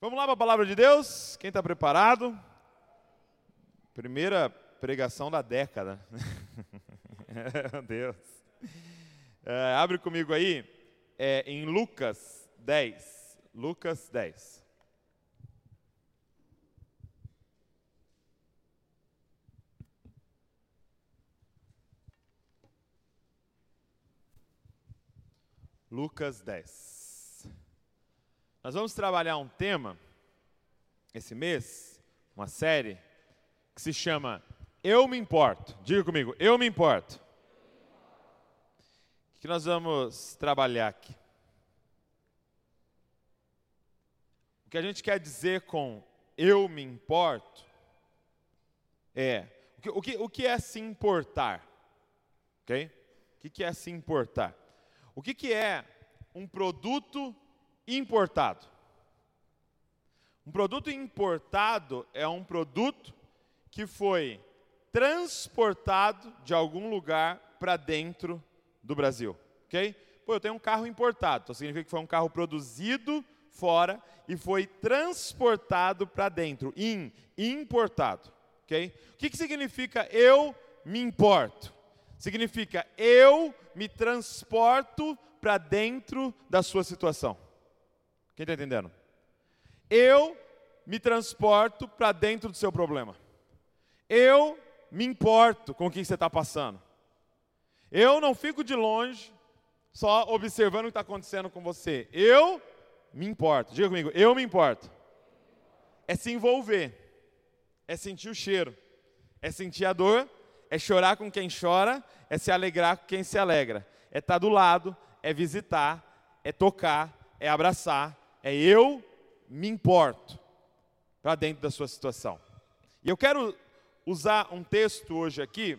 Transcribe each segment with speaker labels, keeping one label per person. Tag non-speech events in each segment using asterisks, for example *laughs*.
Speaker 1: Vamos lá para a palavra de Deus? Quem está preparado? Primeira pregação da década. *laughs* Deus. É, abre comigo aí, é, em Lucas 10. Lucas 10. Lucas 10. Nós vamos trabalhar um tema esse mês, uma série que se chama Eu me importo. Diga comigo, eu me importo. O que nós vamos trabalhar aqui? O que a gente quer dizer com eu me importo é o que, o que, o que é se importar? Ok? O que, é se importar? O que é um produto importado. Um produto importado é um produto que foi transportado de algum lugar para dentro do Brasil, ok? Pô, eu tenho um carro importado, então significa que foi um carro produzido fora e foi transportado para dentro, in, importado, ok? O que, que significa eu me importo? Significa eu me transporto para dentro da sua situação. Quem está entendendo? Eu me transporto para dentro do seu problema. Eu me importo com o que você está passando. Eu não fico de longe, só observando o que está acontecendo com você. Eu me importo. Diga comigo, eu me importo. É se envolver, é sentir o cheiro, é sentir a dor, é chorar com quem chora, é se alegrar com quem se alegra, é estar tá do lado, é visitar, é tocar, é abraçar, é eu me importo para dentro da sua situação. E eu quero usar um texto hoje aqui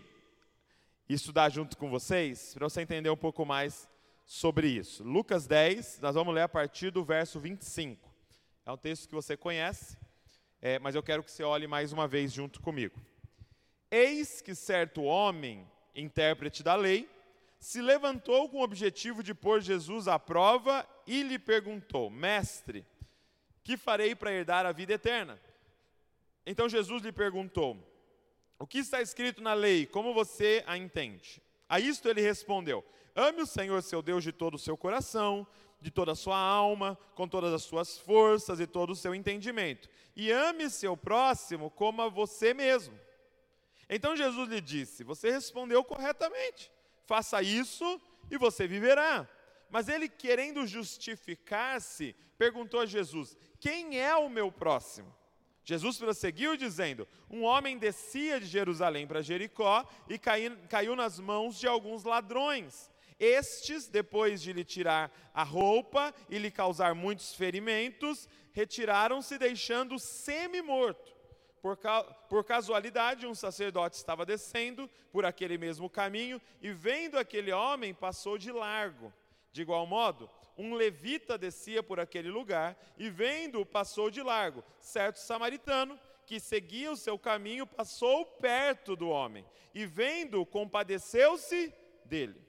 Speaker 1: e estudar junto com vocês, para você entender um pouco mais sobre isso. Lucas 10, nós vamos ler a partir do verso 25. É um texto que você conhece, é, mas eu quero que você olhe mais uma vez junto comigo. Eis que certo homem, intérprete da lei, se levantou com o objetivo de pôr Jesus à prova e lhe perguntou: Mestre, que farei para herdar a vida eterna? Então Jesus lhe perguntou: O que está escrito na lei? Como você a entende? A isto ele respondeu: Ame o Senhor seu Deus de todo o seu coração, de toda a sua alma, com todas as suas forças e todo o seu entendimento. E ame seu próximo como a você mesmo. Então Jesus lhe disse: Você respondeu corretamente. Faça isso e você viverá. Mas ele, querendo justificar-se, perguntou a Jesus: Quem é o meu próximo? Jesus prosseguiu dizendo: Um homem descia de Jerusalém para Jericó e caiu, caiu nas mãos de alguns ladrões. Estes, depois de lhe tirar a roupa e lhe causar muitos ferimentos, retiraram-se, deixando semi-morto. Por, ca por, casualidade, um sacerdote estava descendo por aquele mesmo caminho e, vendo aquele homem, passou de largo. De igual modo, um levita descia por aquele lugar e, vendo-o, passou de largo. Certo samaritano, que seguia o seu caminho, passou perto do homem e, vendo-o, compadeceu-se dele.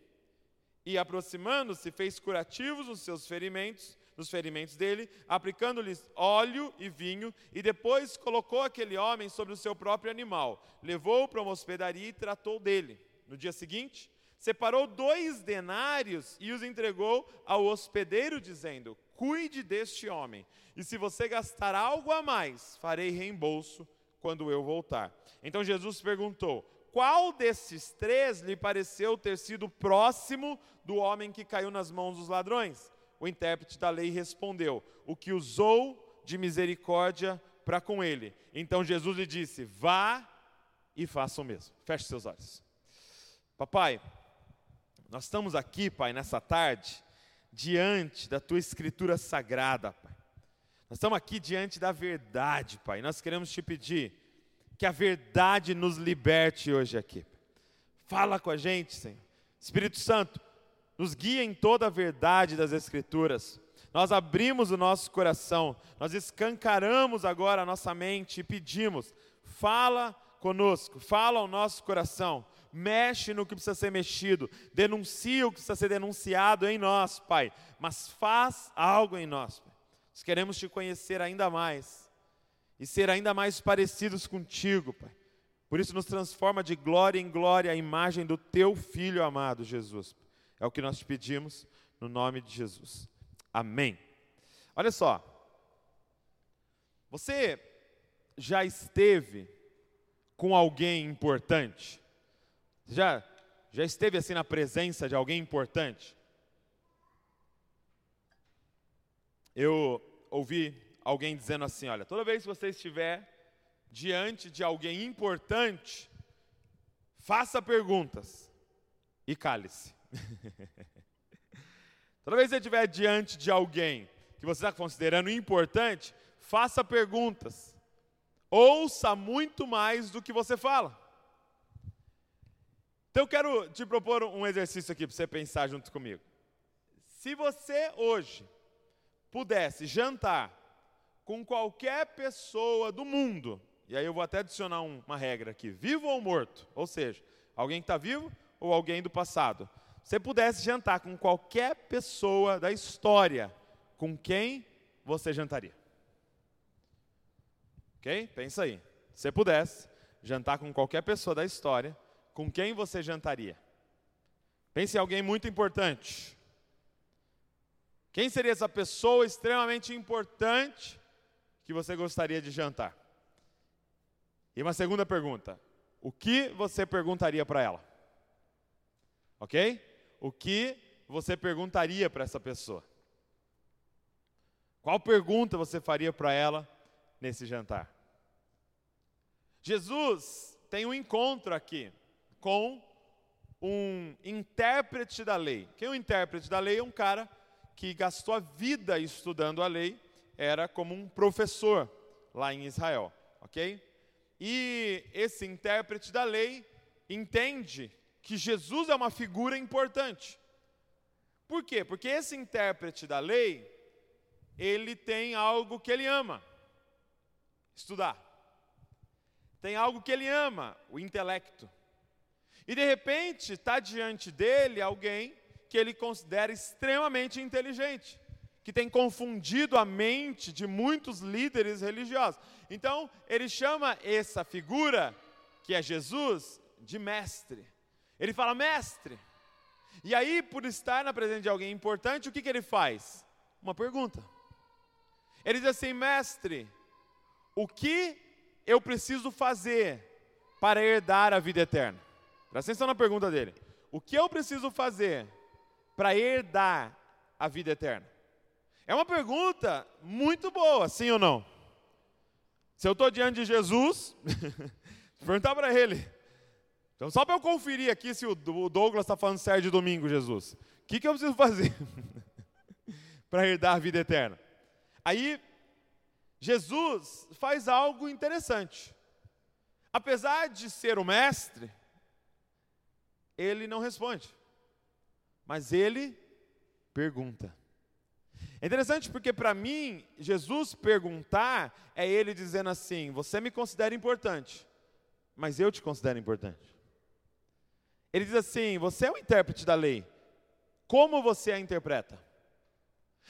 Speaker 1: E, aproximando-se, fez curativos nos seus ferimentos, nos ferimentos dele, aplicando-lhes óleo e vinho, e depois colocou aquele homem sobre o seu próprio animal, levou-o para uma hospedaria e tratou dele. No dia seguinte, separou dois denários e os entregou ao hospedeiro, dizendo: Cuide deste homem, e se você gastar algo a mais, farei reembolso quando eu voltar. Então Jesus perguntou: Qual desses três lhe pareceu ter sido próximo do homem que caiu nas mãos dos ladrões? O intérprete da lei respondeu: O que usou de misericórdia para com ele. Então Jesus lhe disse: Vá e faça o mesmo. Feche seus olhos. Papai, nós estamos aqui, Pai, nessa tarde, diante da tua escritura sagrada, Pai. Nós estamos aqui diante da verdade, Pai. Nós queremos te pedir que a verdade nos liberte hoje aqui. Fala com a gente, Senhor. Espírito Santo, nos guia em toda a verdade das Escrituras. Nós abrimos o nosso coração, nós escancaramos agora a nossa mente e pedimos: fala conosco, fala ao nosso coração, mexe no que precisa ser mexido, denuncia o que precisa ser denunciado em nós, Pai, mas faz algo em nós. Pai. Nós queremos te conhecer ainda mais e ser ainda mais parecidos contigo, Pai. Por isso, nos transforma de glória em glória a imagem do teu Filho amado, Jesus. É o que nós te pedimos, no nome de Jesus. Amém. Olha só. Você já esteve com alguém importante? Já, já esteve assim na presença de alguém importante? Eu ouvi alguém dizendo assim: olha, toda vez que você estiver diante de alguém importante, faça perguntas e cale-se. *laughs* toda vez que você estiver diante de alguém que você está considerando importante, faça perguntas. Ouça muito mais do que você fala. Então eu quero te propor um exercício aqui para você pensar junto comigo. Se você hoje pudesse jantar com qualquer pessoa do mundo, e aí eu vou até adicionar um, uma regra aqui, vivo ou morto, ou seja, alguém que está vivo ou alguém do passado. Você pudesse jantar com qualquer pessoa da história, com quem você jantaria? Ok? Pensa aí. Se você pudesse jantar com qualquer pessoa da história, com quem você jantaria? Pense em alguém muito importante. Quem seria essa pessoa extremamente importante que você gostaria de jantar? E uma segunda pergunta: o que você perguntaria para ela? Ok? O que você perguntaria para essa pessoa? Qual pergunta você faria para ela nesse jantar? Jesus tem um encontro aqui com um intérprete da lei. Quem é o intérprete da lei? É um cara que gastou a vida estudando a lei, era como um professor lá em Israel, ok? E esse intérprete da lei entende que Jesus é uma figura importante. Por quê? Porque esse intérprete da lei, ele tem algo que ele ama: estudar. Tem algo que ele ama, o intelecto. E de repente está diante dele alguém que ele considera extremamente inteligente, que tem confundido a mente de muitos líderes religiosos. Então, ele chama essa figura, que é Jesus, de mestre. Ele fala, mestre. E aí, por estar na presença de alguém importante, o que, que ele faz? Uma pergunta. Ele diz assim: mestre, o que eu preciso fazer para herdar a vida eterna? Presta atenção na pergunta dele. O que eu preciso fazer para herdar a vida eterna? É uma pergunta muito boa, sim ou não? Se eu estou diante de Jesus, *laughs* perguntar para ele. Então, só para eu conferir aqui se o Douglas está falando certo de domingo, Jesus. O que, que eu preciso fazer *laughs* para herdar a vida eterna? Aí, Jesus faz algo interessante. Apesar de ser o mestre, ele não responde mas ele pergunta. É interessante porque para mim, Jesus perguntar é ele dizendo assim: Você me considera importante, mas eu te considero importante. Ele diz assim: Você é o intérprete da lei, como você a interpreta?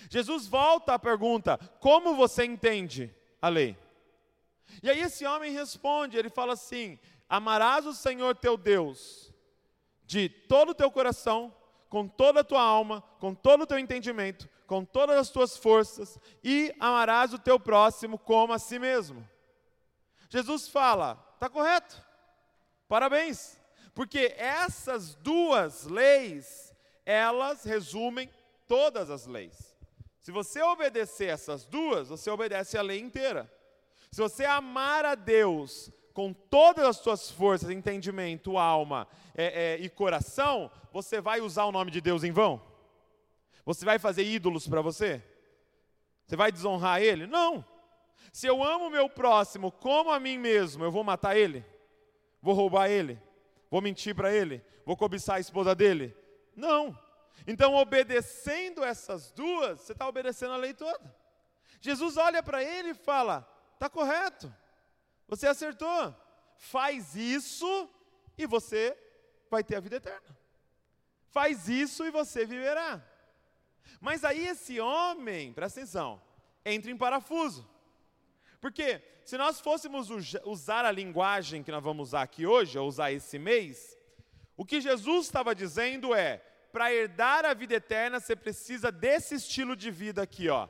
Speaker 1: Jesus volta à pergunta: Como você entende a lei? E aí esse homem responde: Ele fala assim: Amarás o Senhor teu Deus de todo o teu coração, com toda a tua alma, com todo o teu entendimento, com todas as tuas forças, e amarás o teu próximo como a si mesmo. Jesus fala, está correto, parabéns, porque essas duas leis, elas resumem todas as leis. Se você obedecer essas duas, você obedece a lei inteira. Se você amar a Deus com todas as suas forças, entendimento, alma é, é, e coração, você vai usar o nome de Deus em vão? Você vai fazer ídolos para você? Você vai desonrar ele? Não. Se eu amo o meu próximo como a mim mesmo, eu vou matar ele? Vou roubar ele? Vou mentir para ele? Vou cobiçar a esposa dele? Não. Então, obedecendo essas duas, você está obedecendo a lei toda. Jesus olha para ele e fala: está correto, você acertou. Faz isso e você vai ter a vida eterna. Faz isso e você viverá. Mas aí esse homem, presta atenção, entra em parafuso. Porque se nós fôssemos usar a linguagem que nós vamos usar aqui hoje, ou usar esse mês, o que Jesus estava dizendo é: para herdar a vida eterna, você precisa desse estilo de vida aqui, ó.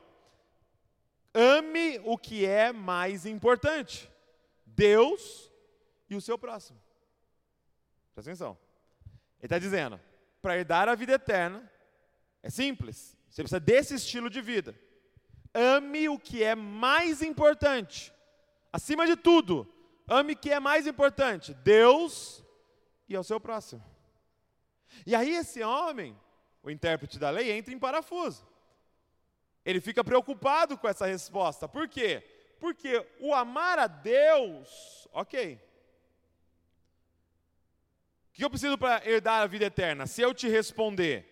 Speaker 1: Ame o que é mais importante: Deus e o seu próximo. Presta atenção. Ele está dizendo: para herdar a vida eterna, é simples, você precisa desse estilo de vida. Ame o que é mais importante. Acima de tudo, ame o que é mais importante: Deus e ao seu próximo. E aí esse homem, o intérprete da lei, entra em parafuso. Ele fica preocupado com essa resposta. Por quê? Porque o amar a Deus, ok. O que eu preciso para herdar a vida eterna? Se eu te responder,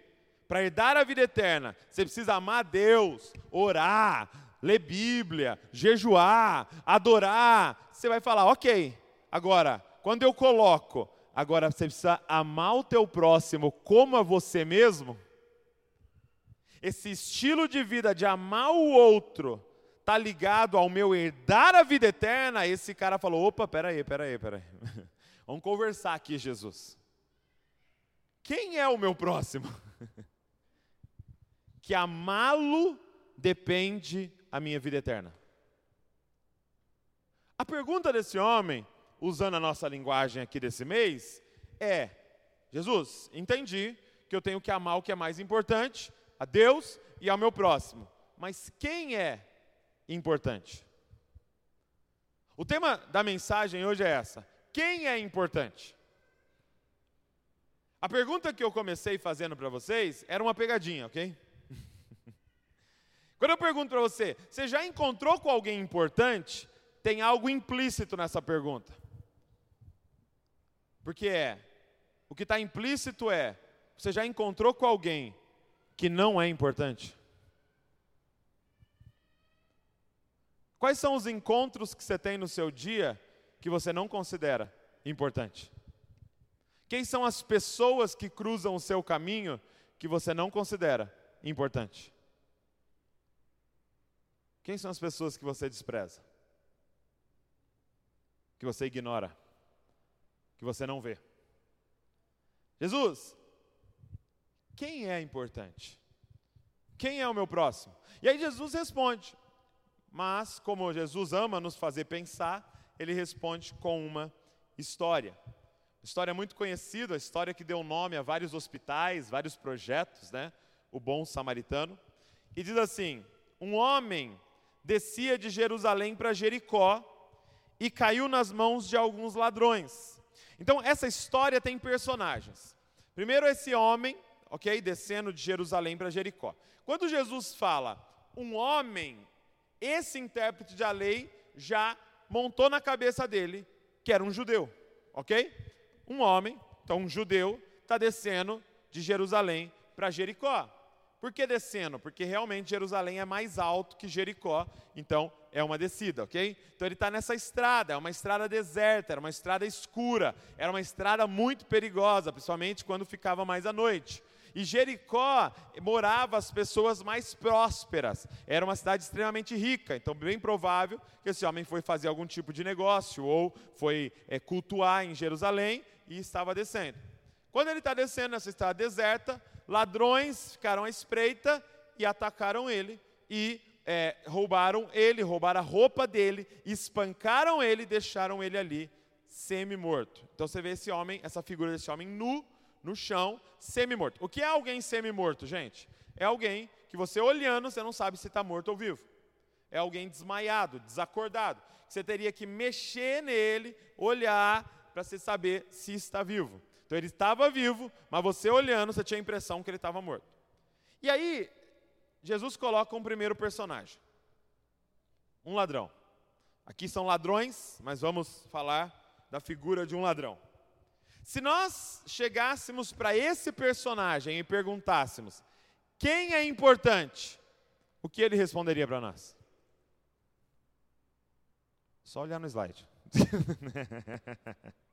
Speaker 1: para herdar a vida eterna, você precisa amar a Deus, orar, ler Bíblia, jejuar, adorar. Você vai falar, ok. Agora, quando eu coloco, agora você precisa amar o teu próximo como a você mesmo. Esse estilo de vida de amar o outro está ligado ao meu herdar a vida eterna. Esse cara falou: opa, peraí, peraí, peraí. *laughs* Vamos conversar aqui, Jesus. Quem é o meu próximo? *laughs* que amá-lo depende a minha vida eterna. A pergunta desse homem, usando a nossa linguagem aqui desse mês, é: Jesus, entendi que eu tenho que amar o que é mais importante, a Deus e ao meu próximo. Mas quem é importante? O tema da mensagem hoje é essa: quem é importante? A pergunta que eu comecei fazendo para vocês era uma pegadinha, ok? Quando eu pergunto para você, você já encontrou com alguém importante? Tem algo implícito nessa pergunta. Porque é, o que está implícito é, você já encontrou com alguém que não é importante? Quais são os encontros que você tem no seu dia que você não considera importante? Quem são as pessoas que cruzam o seu caminho que você não considera importante? Quem são as pessoas que você despreza? Que você ignora? Que você não vê? Jesus, quem é importante? Quem é o meu próximo? E aí Jesus responde, mas como Jesus ama nos fazer pensar, ele responde com uma história. História muito conhecida, a história que deu nome a vários hospitais, vários projetos, né? O Bom Samaritano. E diz assim: Um homem descia de Jerusalém para Jericó e caiu nas mãos de alguns ladrões. Então, essa história tem personagens. Primeiro, esse homem, ok, descendo de Jerusalém para Jericó. Quando Jesus fala um homem, esse intérprete da lei já montou na cabeça dele que era um judeu, ok? Um homem, então um judeu, está descendo de Jerusalém para Jericó. Por que descendo? Porque realmente Jerusalém é mais alto que Jericó, então é uma descida, ok? Então ele está nessa estrada, é uma estrada deserta, era uma estrada escura, era uma estrada muito perigosa, principalmente quando ficava mais à noite. E Jericó morava as pessoas mais prósperas, era uma cidade extremamente rica, então bem provável que esse homem foi fazer algum tipo de negócio ou foi é, cultuar em Jerusalém e estava descendo. Quando ele está descendo nessa estrada deserta, ladrões ficaram à espreita e atacaram ele e é, roubaram ele, roubaram a roupa dele, espancaram ele e deixaram ele ali semi-morto. Então você vê esse homem, essa figura desse homem nu no chão, semi-morto. O que é alguém semi-morto, gente? É alguém que você olhando, você não sabe se está morto ou vivo. É alguém desmaiado, desacordado. Você teria que mexer nele, olhar, para você saber se está vivo. Então ele estava vivo, mas você olhando, você tinha a impressão que ele estava morto. E aí, Jesus coloca um primeiro personagem: um ladrão. Aqui são ladrões, mas vamos falar da figura de um ladrão. Se nós chegássemos para esse personagem e perguntássemos quem é importante, o que ele responderia para nós? Só olhar no slide. *laughs*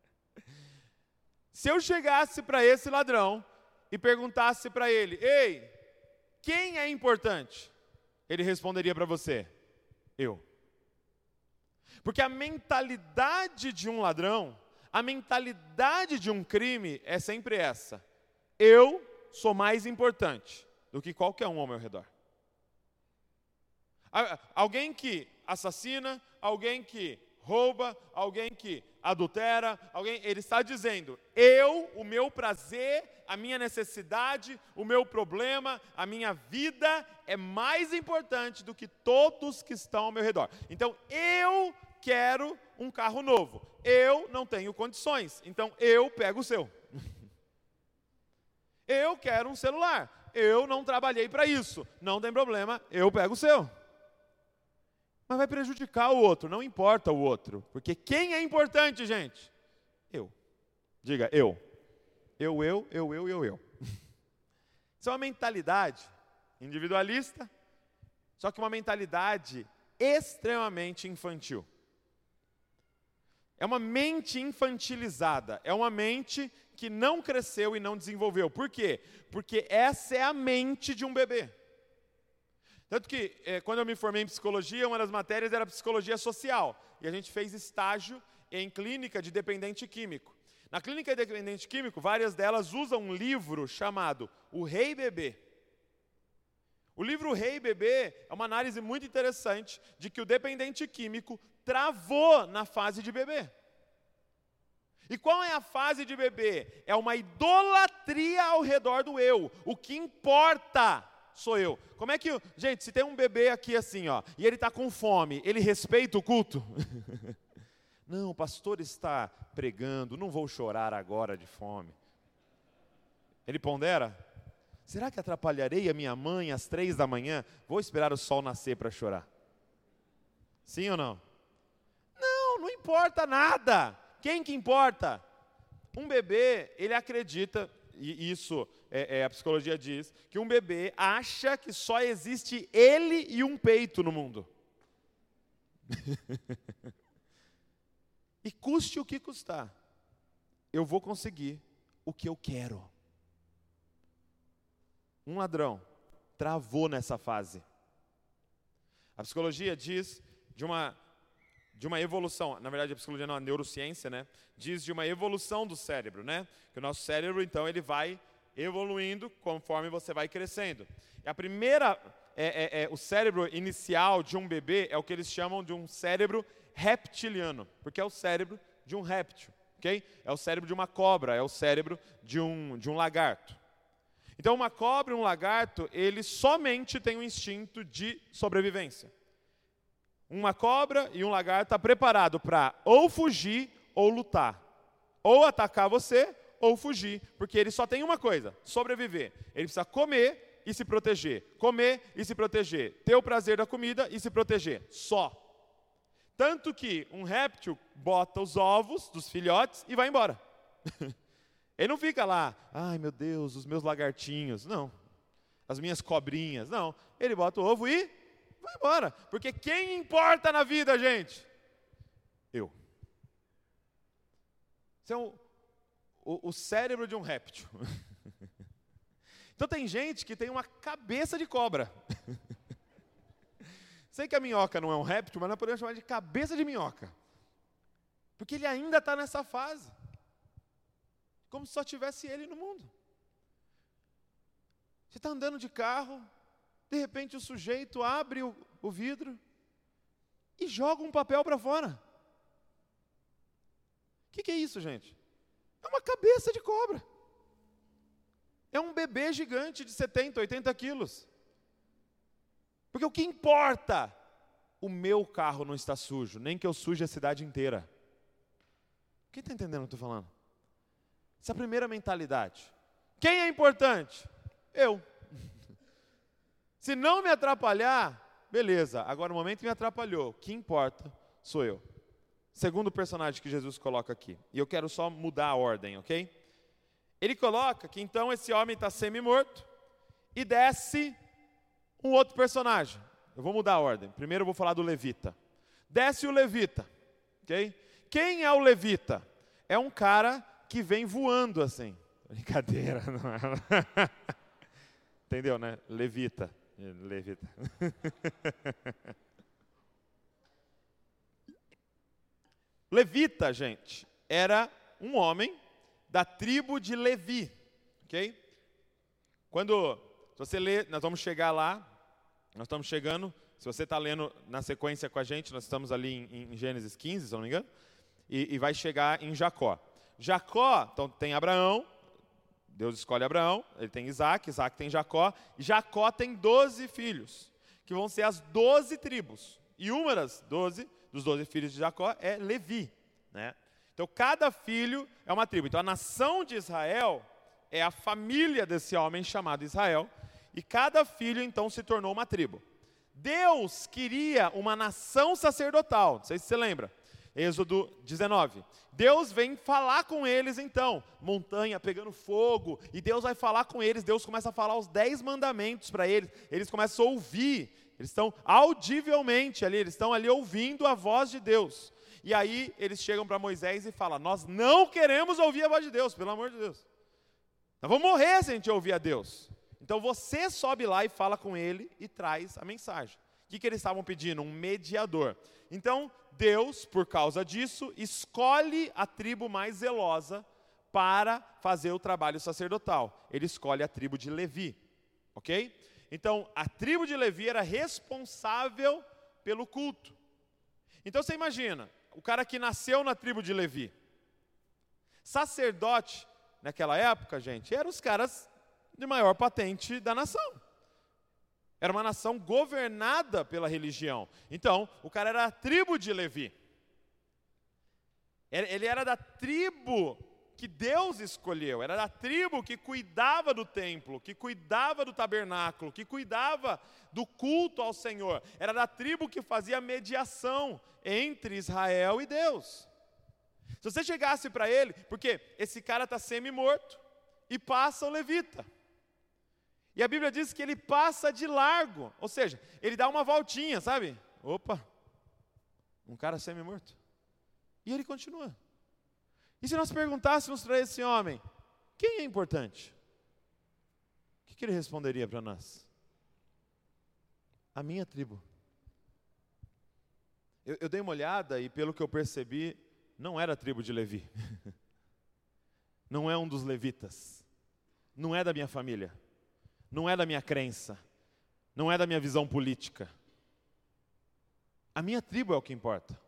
Speaker 1: Se eu chegasse para esse ladrão e perguntasse para ele: Ei, quem é importante? Ele responderia para você: Eu. Porque a mentalidade de um ladrão, a mentalidade de um crime é sempre essa: eu sou mais importante do que qualquer um ao meu redor. Alguém que assassina, alguém que rouba, alguém que adultera, alguém, ele está dizendo: eu, o meu prazer, a minha necessidade, o meu problema, a minha vida é mais importante do que todos que estão ao meu redor. Então, eu quero um carro novo. Eu não tenho condições, então eu pego o seu. *laughs* eu quero um celular. Eu não trabalhei para isso. Não tem problema, eu pego o seu. Mas vai prejudicar o outro, não importa o outro. Porque quem é importante, gente? Eu. Diga, eu. Eu, eu, eu, eu, eu, eu. *laughs* Isso é uma mentalidade individualista, só que uma mentalidade extremamente infantil. É uma mente infantilizada, é uma mente que não cresceu e não desenvolveu. Por quê? Porque essa é a mente de um bebê. Tanto que, é, quando eu me formei em psicologia, uma das matérias era psicologia social. E a gente fez estágio em clínica de dependente químico. Na clínica de dependente químico, várias delas usam um livro chamado O Rei Bebê. O livro Rei Bebê é uma análise muito interessante de que o dependente químico travou na fase de bebê. E qual é a fase de bebê? É uma idolatria ao redor do eu. O que importa sou eu. Como é que, gente, se tem um bebê aqui assim, ó, e ele está com fome, ele respeita o culto? *laughs* não, o pastor está pregando, não vou chorar agora de fome. Ele pondera? Será que atrapalharei a minha mãe às três da manhã? Vou esperar o sol nascer para chorar. Sim ou não? Não, não importa nada. Quem que importa? Um bebê, ele acredita, e isso é, é, a psicologia diz, que um bebê acha que só existe ele e um peito no mundo. *laughs* e custe o que custar, eu vou conseguir o que eu quero. Um ladrão travou nessa fase. A psicologia diz de uma de uma evolução, na verdade a psicologia não, a neurociência, né, diz de uma evolução do cérebro, né, que o nosso cérebro então ele vai evoluindo conforme você vai crescendo. E a primeira, é, é, é, o cérebro inicial de um bebê é o que eles chamam de um cérebro reptiliano, porque é o cérebro de um réptil, ok? É o cérebro de uma cobra, é o cérebro de um, de um lagarto. Então, uma cobra e um lagarto, eles somente têm o um instinto de sobrevivência. Uma cobra e um lagarto estão tá preparado para ou fugir ou lutar. Ou atacar você ou fugir, porque ele só tem uma coisa: sobreviver. Ele precisa comer e se proteger, comer e se proteger, ter o prazer da comida e se proteger, só. Tanto que um réptil bota os ovos dos filhotes e vai embora. *laughs* ele não fica lá, ai meu Deus, os meus lagartinhos, não. As minhas cobrinhas, não. Ele bota o ovo e vai embora. Porque quem importa na vida, gente? Eu. Você é um, o, o cérebro de um réptil. *laughs* Então tem gente que tem uma cabeça de cobra. *laughs* Sei que a minhoca não é um réptil, mas nós podemos chamar de cabeça de minhoca. Porque ele ainda está nessa fase. Como se só tivesse ele no mundo. Você está andando de carro, de repente o sujeito abre o, o vidro e joga um papel para fora. O que, que é isso, gente? É uma cabeça de cobra. É um bebê gigante de 70, 80 quilos. Porque o que importa? O meu carro não está sujo, nem que eu suje a cidade inteira. Quem está entendendo o que eu estou falando? Essa é a primeira mentalidade. Quem é importante? Eu. *laughs* Se não me atrapalhar, beleza. Agora, no momento que me atrapalhou, o que importa sou eu. Segundo personagem que Jesus coloca aqui. E eu quero só mudar a ordem, ok? Ele coloca que então esse homem está semi-morto e desce um outro personagem. Eu vou mudar a ordem. Primeiro eu vou falar do levita. Desce o levita, ok? Quem é o levita? É um cara que vem voando assim. *laughs* Brincadeira, não é? *laughs* Entendeu, né? Levita. Levita. *laughs* Levita, gente, era um homem da tribo de Levi, ok? Quando se você lê, nós vamos chegar lá, nós estamos chegando. Se você está lendo na sequência com a gente, nós estamos ali em, em Gênesis 15, se não me engano, e, e vai chegar em Jacó. Jacó, então tem Abraão, Deus escolhe Abraão, ele tem Isaac, Isaac tem Jacó, e Jacó tem doze filhos, que vão ser as doze tribos. E uma das doze, dos doze filhos de Jacó é Levi. Né? Então cada filho é uma tribo. Então a nação de Israel é a família desse homem chamado Israel, e cada filho então se tornou uma tribo. Deus queria uma nação sacerdotal, não sei se você lembra. Êxodo 19. Deus vem falar com eles então, montanha pegando fogo, e Deus vai falar com eles. Deus começa a falar os dez mandamentos para eles, eles começam a ouvir, eles estão audivelmente ali, eles estão ali ouvindo a voz de Deus. E aí eles chegam para Moisés e falam: Nós não queremos ouvir a voz de Deus, pelo amor de Deus. Nós vamos morrer se a gente ouvir a Deus. Então você sobe lá e fala com ele e traz a mensagem. O que, que eles estavam pedindo? Um mediador. Então, Deus, por causa disso, escolhe a tribo mais zelosa para fazer o trabalho sacerdotal. Ele escolhe a tribo de Levi. Ok? Então, a tribo de Levi era responsável pelo culto. Então você imagina, o cara que nasceu na tribo de Levi. Sacerdote, naquela época, gente, eram os caras de maior patente da nação. Era uma nação governada pela religião. Então, o cara era a tribo de Levi. Ele era da tribo que Deus escolheu, era da tribo que cuidava do templo, que cuidava do tabernáculo, que cuidava do culto ao Senhor, era da tribo que fazia mediação entre Israel e Deus. Se você chegasse para ele, porque esse cara está semi-morto, e passa o levita. E a Bíblia diz que ele passa de largo, ou seja, ele dá uma voltinha, sabe? Opa, um cara semi-morto. E ele continua. E se nós perguntássemos para esse homem, quem é importante? O que, ele responderia para nós? A minha tribo. Eu, eu dei uma olhada e, pelo que eu percebi, não era a tribo de Levi. *laughs* não é um dos levitas. Não é da minha família não é da minha crença, não é da minha visão política. A minha tribo é o que importa.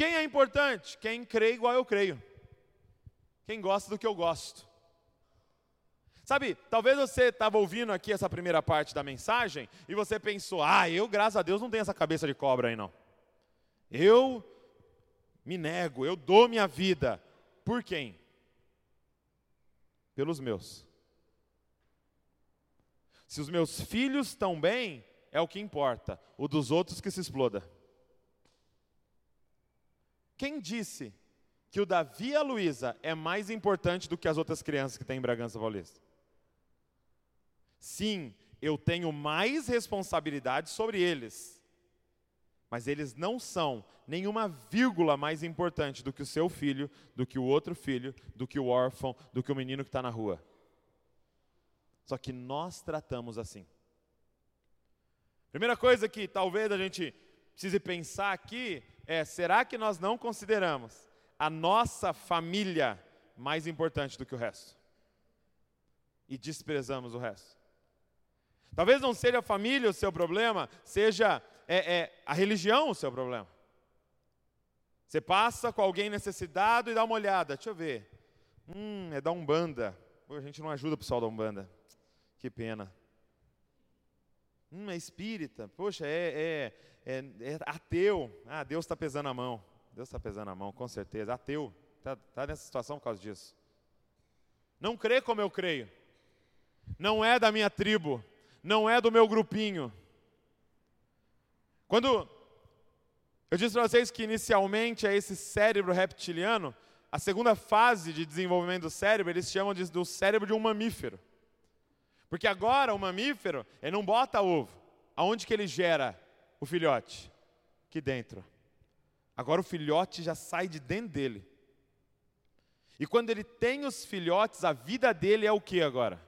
Speaker 1: Quem é importante? Quem crê igual eu creio. Quem gosta do que eu gosto. Sabe, talvez você estava ouvindo aqui essa primeira parte da mensagem e você pensou: ah, eu, graças a Deus, não tenho essa cabeça de cobra aí não. Eu me nego, eu dou minha vida. Por quem? Pelos meus. Se os meus filhos estão bem, é o que importa. O dos outros que se exploda. Quem disse que o Davi e a Luísa é mais importante do que as outras crianças que tem em Bragança Paulista? Sim, eu tenho mais responsabilidade sobre eles. Mas eles não são nenhuma vírgula mais importante do que o seu filho, do que o outro filho, do que o órfão, do que o menino que está na rua. Só que nós tratamos assim. Primeira coisa que talvez a gente precise pensar aqui é: será que nós não consideramos a nossa família mais importante do que o resto? E desprezamos o resto? Talvez não seja a família o seu problema, seja é, é, a religião o seu problema. Você passa com alguém necessitado e dá uma olhada, deixa eu ver. Hum, é da Umbanda. Pô, a gente não ajuda o pessoal da Umbanda. Que pena. Hum, é espírita. Poxa, é, é, é, ateu. Ah, Deus está pesando a mão. Deus está pesando a mão, com certeza. Ateu. Está tá nessa situação por causa disso. Não crê como eu creio. Não é da minha tribo. Não é do meu grupinho. Quando eu disse para vocês que inicialmente é esse cérebro reptiliano, a segunda fase de desenvolvimento do cérebro, eles chamam de, do cérebro de um mamífero. Porque agora o mamífero, ele não bota ovo. Aonde que ele gera o filhote? Aqui dentro. Agora o filhote já sai de dentro dele. E quando ele tem os filhotes, a vida dele é o que agora?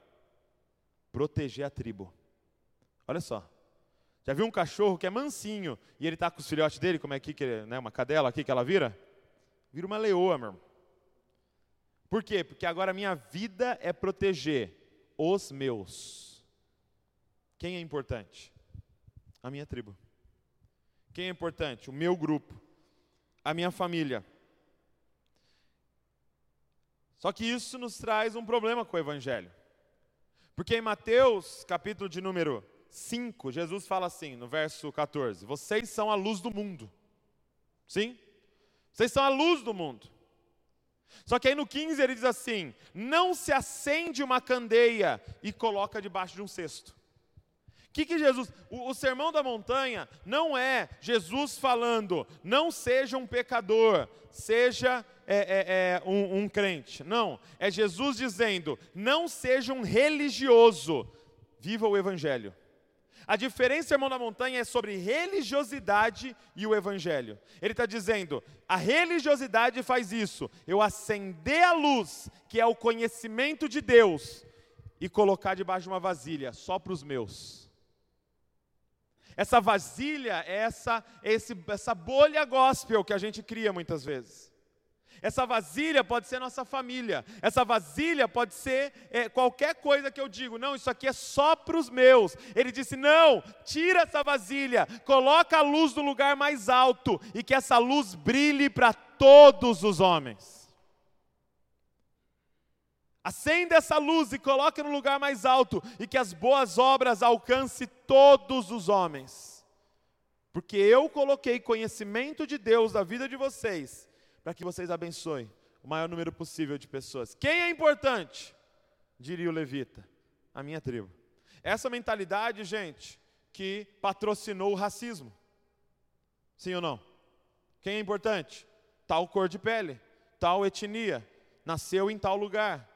Speaker 1: Proteger a tribo. Olha só. Já viu um cachorro que é mansinho e ele está com os filhotes dele, como é aqui, que, né, uma cadela aqui que ela vira? vira uma leoa, meu irmão. Por quê? Porque agora a minha vida é proteger os meus. Quem é importante? A minha tribo. Quem é importante? O meu grupo. A minha família. Só que isso nos traz um problema com o Evangelho. Porque em Mateus, capítulo de número 5, Jesus fala assim, no verso 14: Vocês são a luz do mundo. Sim? Vocês são a luz do mundo. Só que aí no 15 ele diz assim: Não se acende uma candeia e coloca debaixo de um cesto. Que, que Jesus. O, o sermão da montanha não é Jesus falando, não seja um pecador, seja é, é, é, um, um crente. Não. É Jesus dizendo, não seja um religioso, viva o Evangelho. A diferença, irmão da montanha, é sobre religiosidade e o evangelho. Ele está dizendo: a religiosidade faz isso, eu acender a luz, que é o conhecimento de Deus, e colocar debaixo de uma vasilha, só para os meus. Essa vasilha é essa, esse, essa bolha gospel que a gente cria muitas vezes. Essa vasilha pode ser nossa família. Essa vasilha pode ser é, qualquer coisa que eu digo. Não, isso aqui é só para os meus. Ele disse: não, tira essa vasilha, coloca a luz no lugar mais alto e que essa luz brilhe para todos os homens. Acenda essa luz e coloque no lugar mais alto e que as boas obras alcance todos os homens. Porque eu coloquei conhecimento de Deus na vida de vocês para que vocês abençoem o maior número possível de pessoas. Quem é importante? Diria o levita, a minha tribo. Essa mentalidade, gente, que patrocinou o racismo. Sim ou não? Quem é importante? Tal cor de pele, tal etnia, nasceu em tal lugar.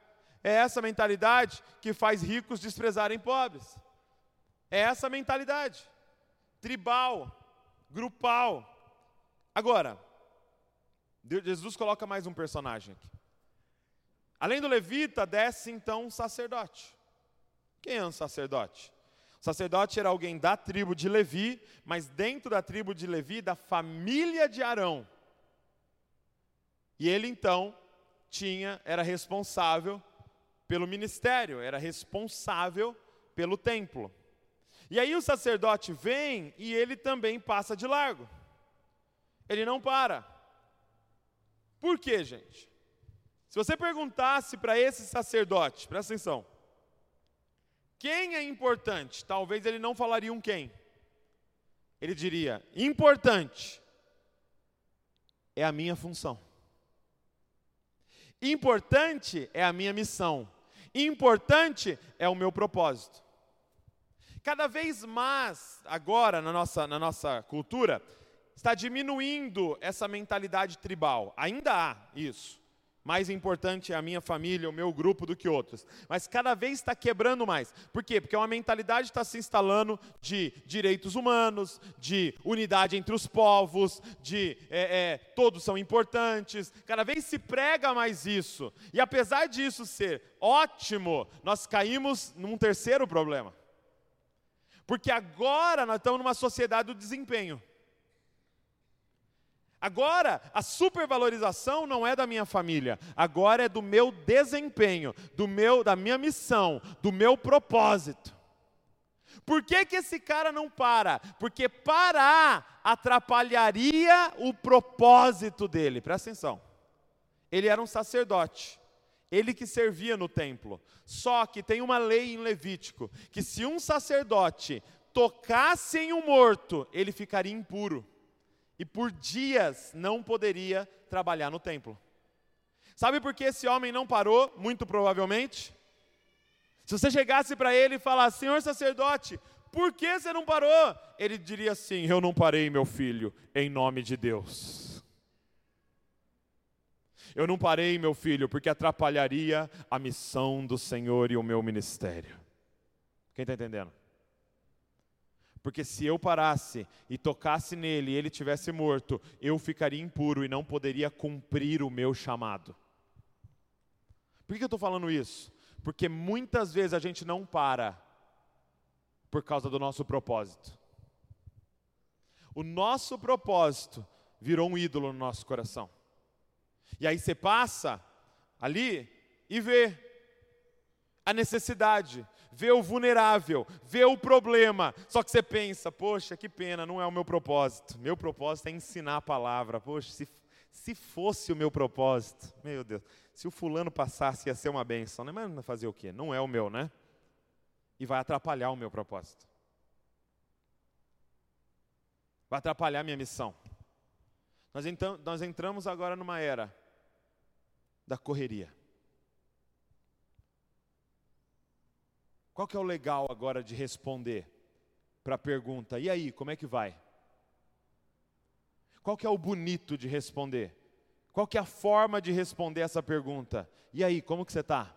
Speaker 1: É essa mentalidade que faz ricos desprezarem pobres. É essa mentalidade tribal, grupal. Agora, Jesus coloca mais um personagem aqui. Além do levita, desce então um sacerdote. Quem é um sacerdote? O sacerdote era alguém da tribo de Levi, mas dentro da tribo de Levi, da família de Arão. E ele então tinha, era responsável pelo ministério, era responsável pelo templo. E aí o sacerdote vem e ele também passa de largo. Ele não para. Por quê, gente? Se você perguntasse para esse sacerdote, presta atenção, quem é importante? Talvez ele não falaria um quem. Ele diria: importante é a minha função. Importante é a minha missão. Importante é o meu propósito. Cada vez mais, agora, na nossa, na nossa cultura, está diminuindo essa mentalidade tribal. Ainda há isso. Mais importante é a minha família, o meu grupo do que outros. Mas cada vez está quebrando mais. Por quê? Porque uma mentalidade está se instalando de direitos humanos, de unidade entre os povos, de é, é, todos são importantes. Cada vez se prega mais isso. E apesar disso ser ótimo, nós caímos num terceiro problema. Porque agora nós estamos numa sociedade do desempenho. Agora, a supervalorização não é da minha família, agora é do meu desempenho, do meu, da minha missão, do meu propósito. Por que, que esse cara não para? Porque parar atrapalharia o propósito dele. Presta atenção. Ele era um sacerdote, ele que servia no templo. Só que tem uma lei em Levítico que se um sacerdote tocasse em um morto, ele ficaria impuro e por dias não poderia trabalhar no templo. Sabe por que esse homem não parou? Muito provavelmente. Se você chegasse para ele e falasse, Senhor sacerdote, por que você não parou? Ele diria assim: Eu não parei, meu filho, em nome de Deus. Eu não parei, meu filho, porque atrapalharia a missão do Senhor e o meu ministério. Quem está entendendo? Porque se eu parasse e tocasse nele e ele tivesse morto, eu ficaria impuro e não poderia cumprir o meu chamado. Por que eu estou falando isso? Porque muitas vezes a gente não para por causa do nosso propósito. O nosso propósito virou um ídolo no nosso coração. E aí você passa ali e vê a necessidade, vê o vulnerável, vê o problema. Só que você pensa, poxa, que pena, não é o meu propósito. Meu propósito é ensinar a palavra. Poxa, se, se fosse o meu propósito, meu Deus, se o fulano passasse ia ser uma benção, né? Mas fazer o quê? Não é o meu, né? E vai atrapalhar o meu propósito. Vai atrapalhar a minha missão. Nós, então, nós entramos agora numa era da correria. Qual que é o legal agora de responder para a pergunta, e aí, como é que vai? Qual que é o bonito de responder? Qual que é a forma de responder essa pergunta? E aí, como que você está?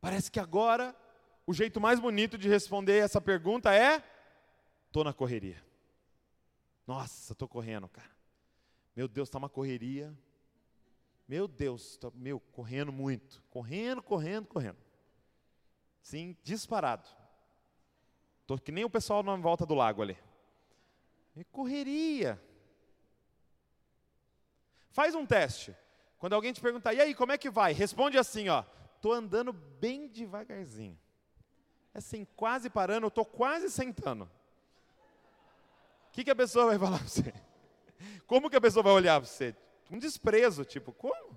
Speaker 1: Parece que agora o jeito mais bonito de responder essa pergunta é: estou na correria. Nossa, estou correndo, cara. Meu Deus, está uma correria. Meu Deus, tô, meu, correndo muito. Correndo, correndo, correndo. Sim, disparado. Estou que nem o pessoal na volta do lago ali. E correria. Faz um teste. Quando alguém te perguntar, e aí, como é que vai? Responde assim, ó. Estou andando bem devagarzinho. Assim, quase parando, eu estou quase sentando. O que, que a pessoa vai falar para você? Como que a pessoa vai olhar para você? Um desprezo, tipo, como?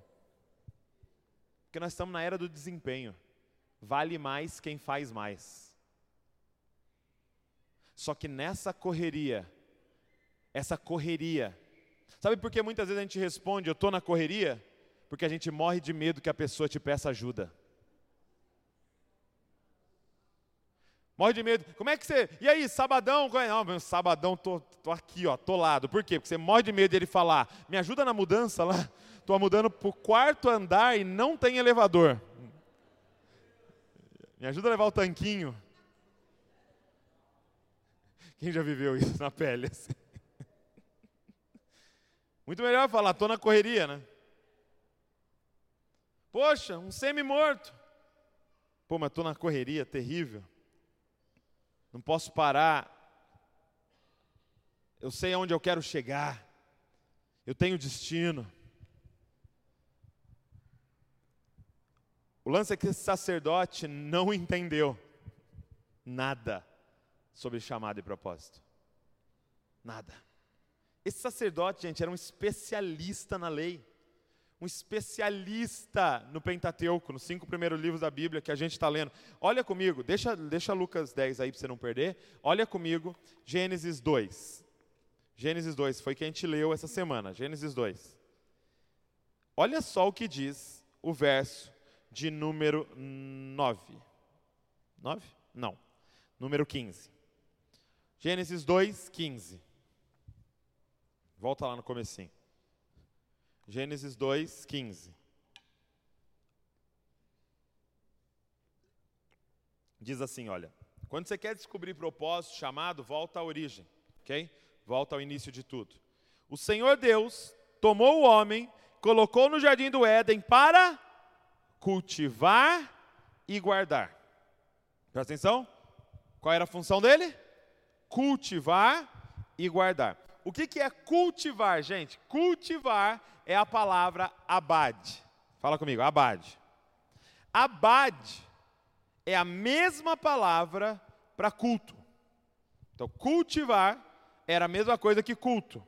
Speaker 1: Porque nós estamos na era do desempenho. Vale mais quem faz mais. Só que nessa correria, essa correria, sabe por que muitas vezes a gente responde, eu estou na correria? Porque a gente morre de medo que a pessoa te peça ajuda. Morre de medo. Como é que você. E aí, sabadão? É? Não, meu sabadão, tô, tô aqui, ó, tô lado. Por quê? Porque você morre de medo dele falar, me ajuda na mudança lá. Estou mudando para o quarto andar e não tem elevador. Me ajuda a levar o tanquinho. Quem já viveu isso na pele? Assim? Muito melhor falar, estou na correria, né? Poxa, um semi-morto. Pô, mas estou na correria, terrível. Não posso parar. Eu sei aonde eu quero chegar. Eu tenho destino. O lance é que esse sacerdote não entendeu nada sobre chamado e propósito. Nada. Esse sacerdote, gente, era um especialista na lei. Um especialista no Pentateuco, nos cinco primeiros livros da Bíblia que a gente está lendo. Olha comigo, deixa, deixa Lucas 10 aí para você não perder. Olha comigo, Gênesis 2. Gênesis 2, foi que a gente leu essa semana. Gênesis 2. Olha só o que diz o verso de número 9. 9? Não. Número 15. Gênesis 2, 15. Volta lá no comecinho. Gênesis 2, 15. Diz assim, olha, quando você quer descobrir propósito, chamado, volta à origem, ok? Volta ao início de tudo. O Senhor Deus tomou o homem, colocou no jardim do Éden para cultivar e guardar. Presta atenção? Qual era a função dele? Cultivar e guardar. O que, que é cultivar, gente? Cultivar é a palavra abade. Fala comigo, abade. Abade é a mesma palavra para culto. Então, cultivar era a mesma coisa que culto.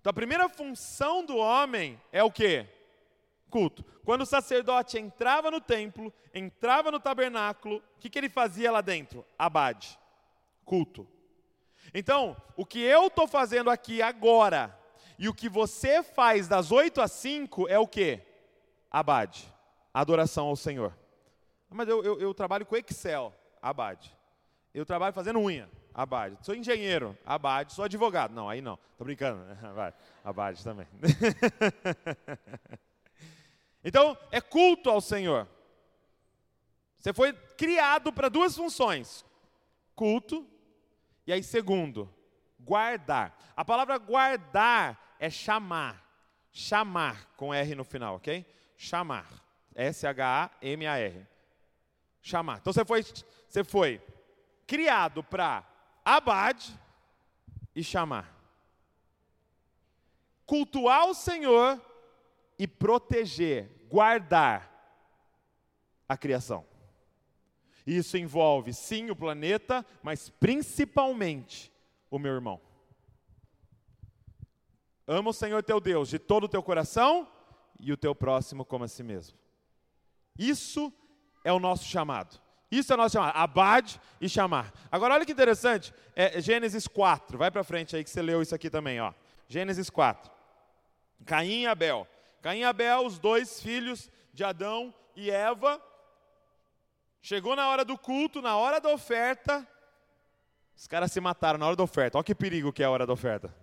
Speaker 1: Então, a primeira função do homem é o quê? Culto. Quando o sacerdote entrava no templo, entrava no tabernáculo, o que, que ele fazia lá dentro? Abade, culto. Então, o que eu estou fazendo aqui agora e o que você faz das 8 às 5 é o que? Abade, adoração ao Senhor. Mas eu, eu, eu trabalho com Excel, abade. Eu trabalho fazendo unha, abade. Sou engenheiro, abade. Sou advogado, não, aí não. Estou brincando, *laughs* abade também. *laughs* Então, é culto ao Senhor. Você foi criado para duas funções: culto e aí, segundo, guardar. A palavra guardar é chamar. Chamar, com R no final, ok? Chamar. S-H-A-M-A-R. Chamar. Então você foi, você foi criado para abade e chamar. Cultuar o Senhor e proteger, guardar a criação. Isso envolve, sim, o planeta, mas principalmente o meu irmão. Ama o Senhor teu Deus de todo o teu coração e o teu próximo como a si mesmo. Isso é o nosso chamado. Isso é o nosso chamado. Abade e chamar. Agora, olha que interessante. É Gênesis 4. Vai para frente aí que você leu isso aqui também. Ó. Gênesis 4. Caim e Abel. Caim e Abel, os dois filhos de Adão e Eva. Chegou na hora do culto, na hora da oferta. Os caras se mataram na hora da oferta. Olha que perigo que é a hora da oferta.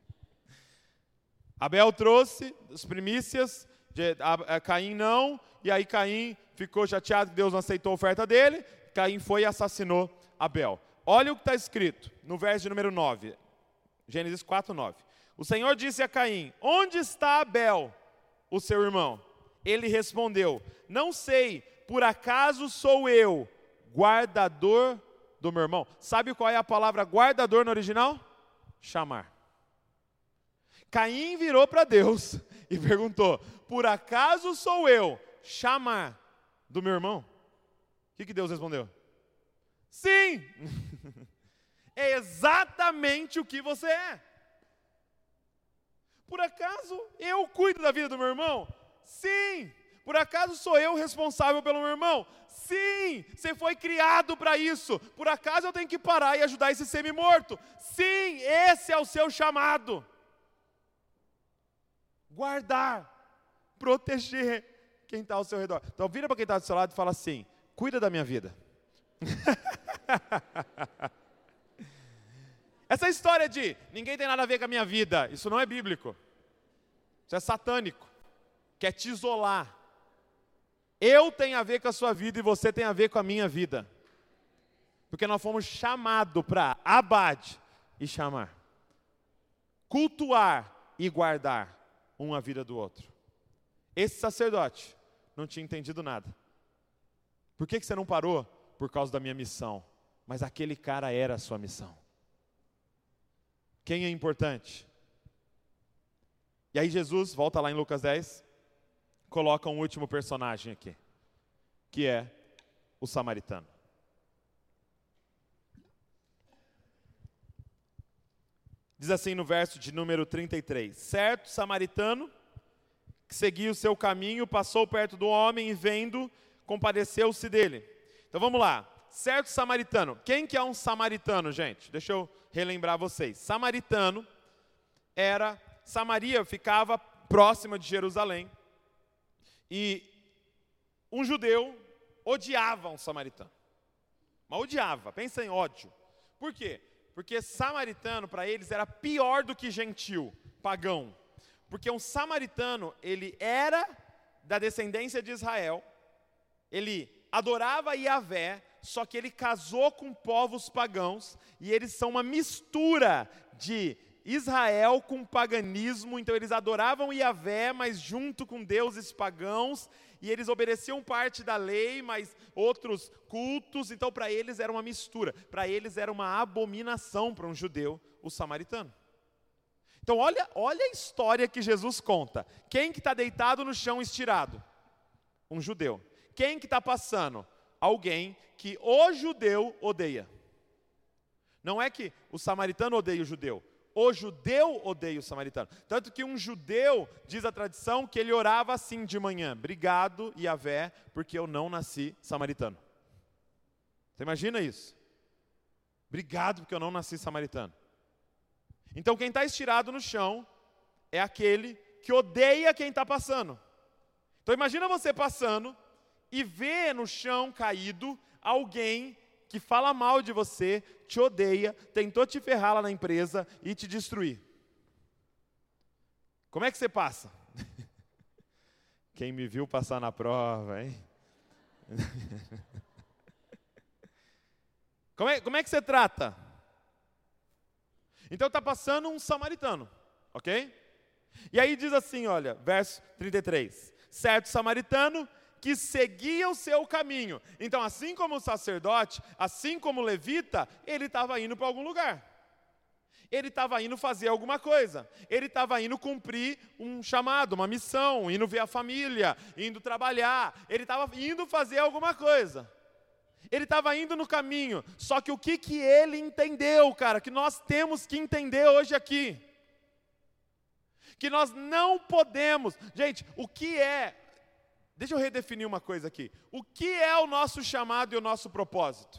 Speaker 1: *laughs* Abel trouxe as primícias, de, a, a Caim não, e aí Caim ficou chateado que Deus não aceitou a oferta dele, Caim foi e assassinou Abel. Olha o que está escrito no verso de número 9, Gênesis 4, 9. O Senhor disse a Caim: Onde está Abel, o seu irmão? Ele respondeu: Não sei, por acaso sou eu, guardador do meu irmão? Sabe qual é a palavra guardador no original? Chamar. Caim virou para Deus *laughs* e perguntou: Por acaso sou eu chamar do meu irmão? O que, que Deus respondeu? Sim! *laughs* é exatamente o que você é. Por acaso eu cuido da vida do meu irmão? Sim! Por acaso sou eu responsável pelo meu irmão? Sim, você foi criado para isso. Por acaso eu tenho que parar e ajudar esse semi-morto? Sim, esse é o seu chamado guardar, proteger quem está ao seu redor. Então vira para quem está do seu lado e fala assim: cuida da minha vida. *laughs* Essa história de ninguém tem nada a ver com a minha vida, isso não é bíblico. Isso é satânico. Quer te isolar. Eu tenho a ver com a sua vida e você tem a ver com a minha vida. Porque nós fomos chamados para abade e chamar. Cultuar e guardar um a vida do outro. Esse sacerdote não tinha entendido nada. Por que, que você não parou? Por causa da minha missão. Mas aquele cara era a sua missão. Quem é importante? E aí Jesus, volta lá em Lucas 10, coloca um último personagem aqui, que é o samaritano. Diz assim no verso de número 33: Certo samaritano que seguia o seu caminho passou perto do homem e vendo, compadeceu-se dele. Então vamos lá. Certo samaritano. Quem que é um samaritano, gente? Deixa eu relembrar vocês. Samaritano era Samaria ficava próxima de Jerusalém. E um judeu odiava um samaritano. Mas odiava, pensa em ódio. Por quê? Porque samaritano para eles era pior do que gentil, pagão. Porque um samaritano, ele era da descendência de Israel, ele adorava Yahvé, só que ele casou com povos pagãos, e eles são uma mistura de Israel com paganismo, então eles adoravam Yahvé, mas junto com deuses pagãos, e eles obedeciam parte da lei, mas outros cultos, então para eles era uma mistura, para eles era uma abominação para um judeu, o samaritano. Então olha, olha a história que Jesus conta. Quem que está deitado no chão estirado? Um judeu. Quem que está passando? Alguém que o judeu odeia. Não é que o samaritano odeia o judeu, o judeu odeia o samaritano. Tanto que um judeu, diz a tradição, que ele orava assim de manhã: Obrigado, Yahvé, porque eu não nasci samaritano. Você imagina isso? Obrigado, porque eu não nasci samaritano. Então, quem está estirado no chão é aquele que odeia quem está passando. Então, imagina você passando e vê no chão caído alguém que fala mal de você, te odeia, tentou te ferrar lá na empresa e te destruir. Como é que você passa? *laughs* Quem me viu passar na prova, hein? *laughs* Como é, como é que você trata? Então está passando um samaritano, ok? E aí diz assim, olha, verso 33. Certo samaritano que seguia o seu caminho. Então, assim como o sacerdote, assim como o levita, ele estava indo para algum lugar. Ele estava indo fazer alguma coisa. Ele estava indo cumprir um chamado, uma missão, indo ver a família, indo trabalhar. Ele estava indo fazer alguma coisa. Ele estava indo no caminho. Só que o que, que ele entendeu, cara, que nós temos que entender hoje aqui? Que nós não podemos. Gente, o que é. Deixa eu redefinir uma coisa aqui. O que é o nosso chamado e o nosso propósito?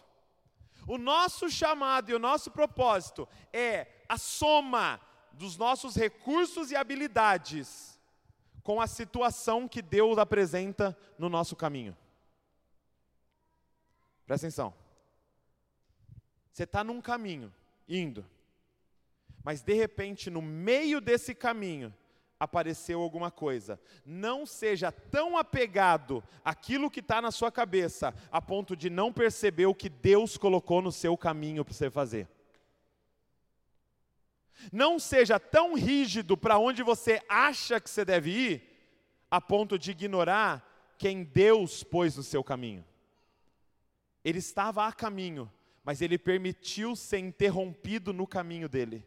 Speaker 1: O nosso chamado e o nosso propósito é a soma dos nossos recursos e habilidades com a situação que Deus apresenta no nosso caminho. Presta atenção. Você está num caminho, indo, mas de repente, no meio desse caminho, apareceu alguma coisa. Não seja tão apegado àquilo que está na sua cabeça, a ponto de não perceber o que Deus colocou no seu caminho para você fazer. Não seja tão rígido para onde você acha que você deve ir, a ponto de ignorar quem Deus pôs no seu caminho. Ele estava a caminho, mas ele permitiu ser interrompido no caminho dele.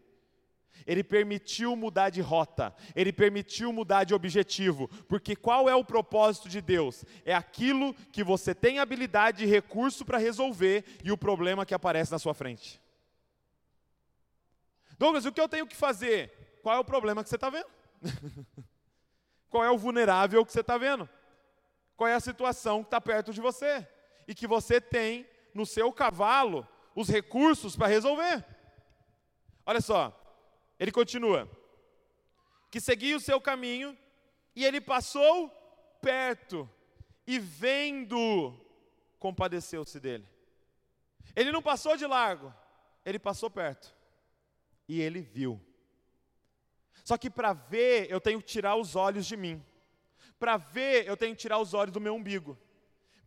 Speaker 1: Ele permitiu mudar de rota, ele permitiu mudar de objetivo, porque qual é o propósito de Deus? É aquilo que você tem habilidade e recurso para resolver e o problema que aparece na sua frente. Douglas, o que eu tenho que fazer? Qual é o problema que você está vendo? *laughs* qual é o vulnerável que você está vendo? Qual é a situação que está perto de você? E que você tem no seu cavalo os recursos para resolver. Olha só, ele continua: que seguia o seu caminho, e ele passou perto, e vendo, compadeceu-se dele. Ele não passou de largo, ele passou perto, e ele viu. Só que para ver, eu tenho que tirar os olhos de mim. Para ver, eu tenho que tirar os olhos do meu umbigo.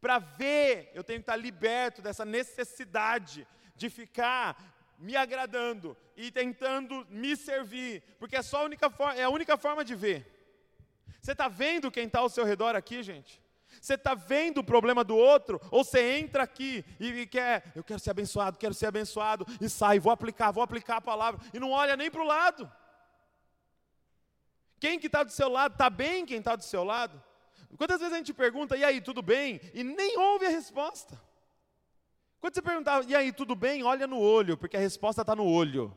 Speaker 1: Para ver, eu tenho que estar liberto dessa necessidade de ficar me agradando e tentando me servir, porque é só a única forma, é a única forma de ver. Você está vendo quem está ao seu redor aqui, gente? Você está vendo o problema do outro? Ou você entra aqui e quer, eu quero ser abençoado, quero ser abençoado, e sai, vou aplicar, vou aplicar a palavra, e não olha nem para o lado. Quem que está do seu lado? Está bem quem está do seu lado? Quantas vezes a gente pergunta, e aí, tudo bem? E nem ouve a resposta. Quando você perguntar, e aí, tudo bem? Olha no olho, porque a resposta está no olho,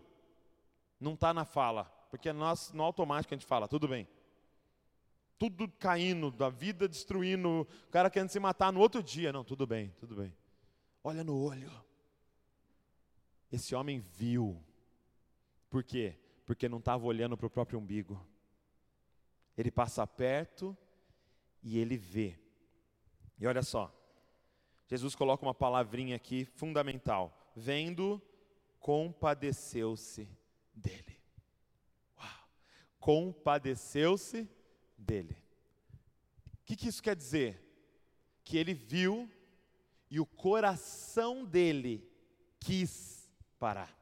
Speaker 1: não está na fala. Porque nós, no automático, a gente fala, tudo bem. Tudo caindo, da vida destruindo, o cara querendo se matar no outro dia. Não, tudo bem, tudo bem. Olha no olho. Esse homem viu. Por quê? Porque não estava olhando para o próprio umbigo. Ele passa perto e ele vê. E olha só, Jesus coloca uma palavrinha aqui fundamental. Vendo, compadeceu-se dele. Uau. Compadeceu-se dele. O que, que isso quer dizer? Que ele viu e o coração dele quis parar.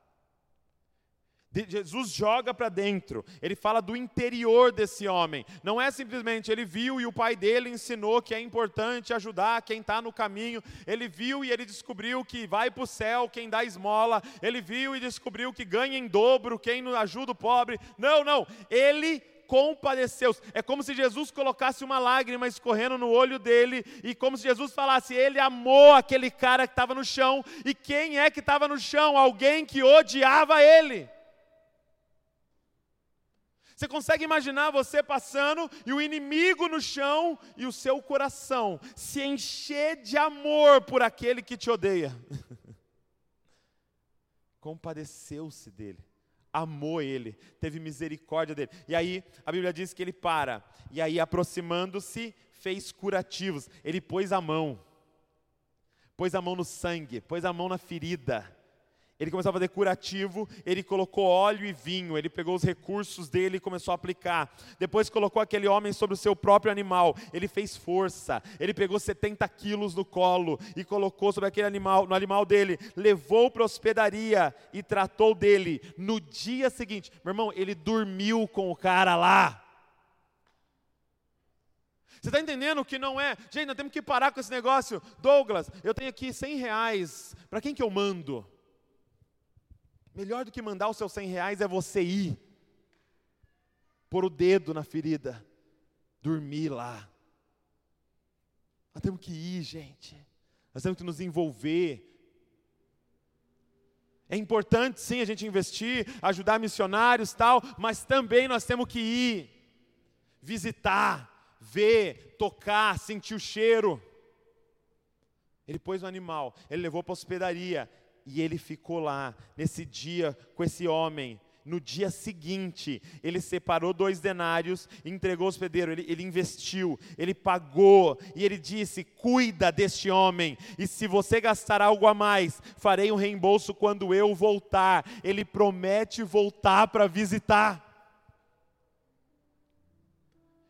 Speaker 1: Jesus joga para dentro, ele fala do interior desse homem. Não é simplesmente ele viu e o pai dele ensinou que é importante ajudar quem está no caminho. Ele viu e ele descobriu que vai para o céu quem dá esmola. Ele viu e descobriu que ganha em dobro quem ajuda o pobre. Não, não. Ele compadeceu. É como se Jesus colocasse uma lágrima escorrendo no olho dele e como se Jesus falasse: Ele amou aquele cara que estava no chão. E quem é que estava no chão? Alguém que odiava ele. Você consegue imaginar você passando e o inimigo no chão e o seu coração se encher de amor por aquele que te odeia? *laughs* Compadeceu-se dele, amou ele, teve misericórdia dele. E aí a Bíblia diz que ele para, e aí aproximando-se, fez curativos. Ele pôs a mão, pôs a mão no sangue, pôs a mão na ferida ele começou a fazer curativo, ele colocou óleo e vinho, ele pegou os recursos dele e começou a aplicar. Depois colocou aquele homem sobre o seu próprio animal, ele fez força, ele pegou 70 quilos no colo e colocou sobre aquele animal, no animal dele, levou para a hospedaria e tratou dele. No dia seguinte, meu irmão, ele dormiu com o cara lá. Você está entendendo que não é? Gente, nós temos que parar com esse negócio. Douglas, eu tenho aqui 100 reais, para quem que eu mando? Melhor do que mandar os seus 100 reais é você ir, pôr o dedo na ferida, dormir lá. Nós temos que ir, gente. Nós temos que nos envolver. É importante sim a gente investir, ajudar missionários tal, mas também nós temos que ir, visitar, ver, tocar, sentir o cheiro. Ele pôs o animal, ele levou para a hospedaria e ele ficou lá nesse dia com esse homem. No dia seguinte, ele separou dois denários entregou ao hospedeiro. Ele, ele investiu, ele pagou e ele disse: Cuida deste homem, e se você gastar algo a mais, farei um reembolso quando eu voltar. Ele promete voltar para visitar.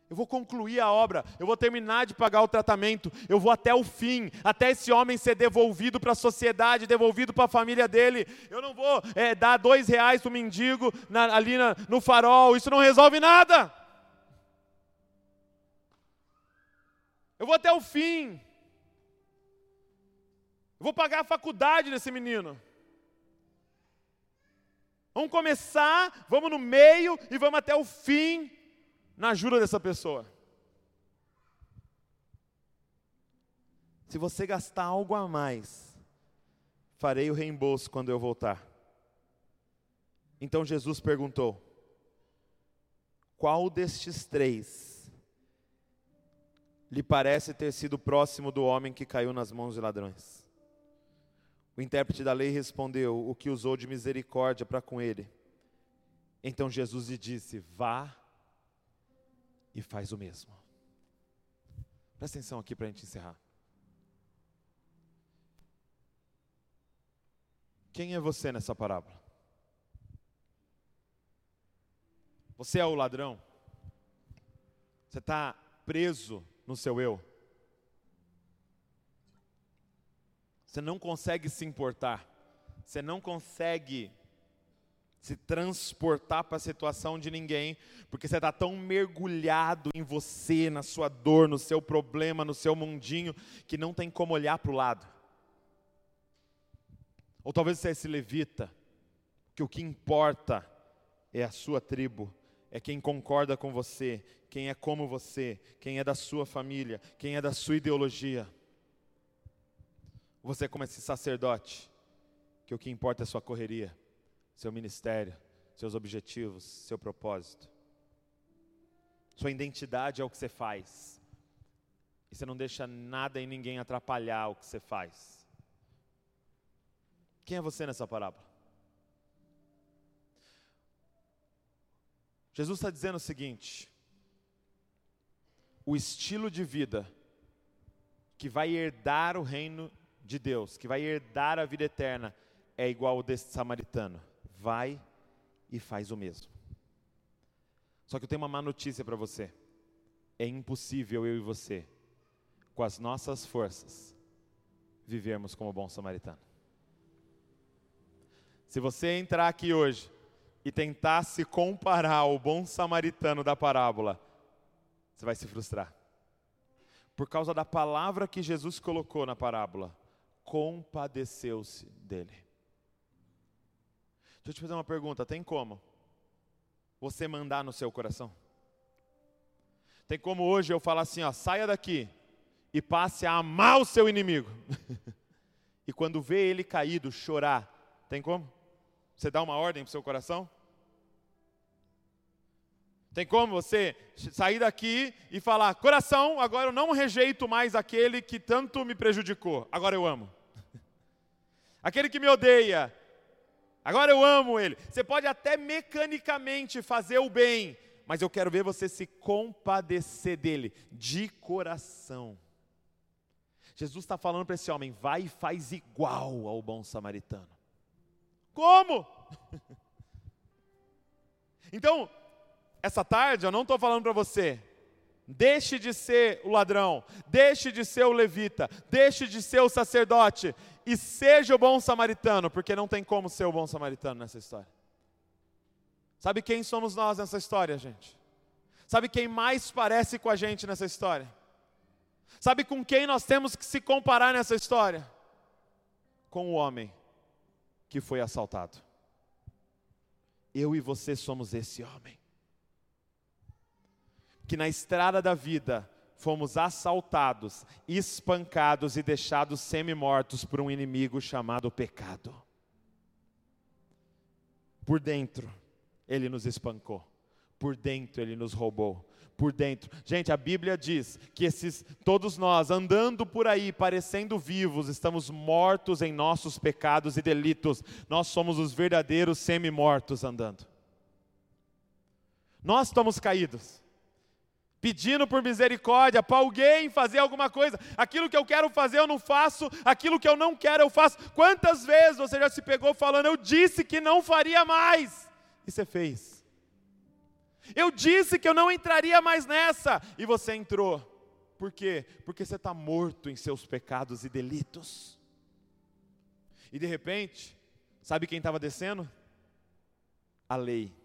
Speaker 1: Eu vou concluir a obra, eu vou terminar de pagar o tratamento, eu vou até o fim, até esse homem ser devolvido para a sociedade, devolvido para a família dele. Eu não vou é, dar dois reais para o mendigo na, ali na, no farol, isso não resolve nada. Eu vou até o fim. Eu vou pagar a faculdade desse menino. Vamos começar, vamos no meio e vamos até o fim na ajuda dessa pessoa. Se você gastar algo a mais, farei o reembolso quando eu voltar. Então Jesus perguntou: Qual destes três lhe parece ter sido próximo do homem que caiu nas mãos de ladrões? O intérprete da lei respondeu: O que usou de misericórdia para com ele. Então Jesus lhe disse: Vá e faz o mesmo. Presta atenção aqui para a gente encerrar. Quem é você nessa parábola? Você é o ladrão? Você está preso no seu eu? Você não consegue se importar. Você não consegue se transportar para a situação de ninguém, porque você está tão mergulhado em você, na sua dor, no seu problema, no seu mundinho, que não tem como olhar para o lado. Ou talvez você é esse levita, que o que importa é a sua tribo, é quem concorda com você, quem é como você, quem é da sua família, quem é da sua ideologia. Você é como esse sacerdote, que o que importa é a sua correria seu ministério, seus objetivos, seu propósito. Sua identidade é o que você faz. E você não deixa nada e ninguém atrapalhar o que você faz. Quem é você nessa parábola? Jesus está dizendo o seguinte: o estilo de vida que vai herdar o reino de Deus, que vai herdar a vida eterna, é igual ao desse samaritano vai e faz o mesmo. Só que eu tenho uma má notícia para você. É impossível eu e você, com as nossas forças, vivermos como bom samaritano. Se você entrar aqui hoje e tentar se comparar ao bom samaritano da parábola, você vai se frustrar. Por causa da palavra que Jesus colocou na parábola, compadeceu-se dele. Deixa eu te fazer uma pergunta: tem como você mandar no seu coração? Tem como hoje eu falar assim, ó, saia daqui e passe a amar o seu inimigo. *laughs* e quando vê ele caído, chorar, tem como? Você dá uma ordem para o seu coração? Tem como você sair daqui e falar: coração, agora eu não rejeito mais aquele que tanto me prejudicou, agora eu amo. *laughs* Aquele que me odeia, Agora eu amo ele. Você pode até mecanicamente fazer o bem, mas eu quero ver você se compadecer dele, de coração. Jesus está falando para esse homem: vai e faz igual ao bom samaritano. Como? *laughs* então, essa tarde eu não estou falando para você, deixe de ser o ladrão, deixe de ser o levita, deixe de ser o sacerdote e seja o bom samaritano, porque não tem como ser o bom samaritano nessa história. Sabe quem somos nós nessa história, gente? Sabe quem mais parece com a gente nessa história? Sabe com quem nós temos que se comparar nessa história? Com o homem que foi assaltado. Eu e você somos esse homem. Que na estrada da vida fomos assaltados, espancados e deixados semi-mortos por um inimigo chamado pecado. Por dentro, ele nos espancou, por dentro, ele nos roubou, por dentro. Gente, a Bíblia diz que esses todos nós andando por aí parecendo vivos, estamos mortos em nossos pecados e delitos. Nós somos os verdadeiros semi-mortos andando. Nós estamos caídos. Pedindo por misericórdia para alguém fazer alguma coisa, aquilo que eu quero fazer eu não faço, aquilo que eu não quero eu faço. Quantas vezes você já se pegou falando, eu disse que não faria mais, e você fez? Eu disse que eu não entraria mais nessa, e você entrou. Por quê? Porque você está morto em seus pecados e delitos. E de repente, sabe quem estava descendo? A lei,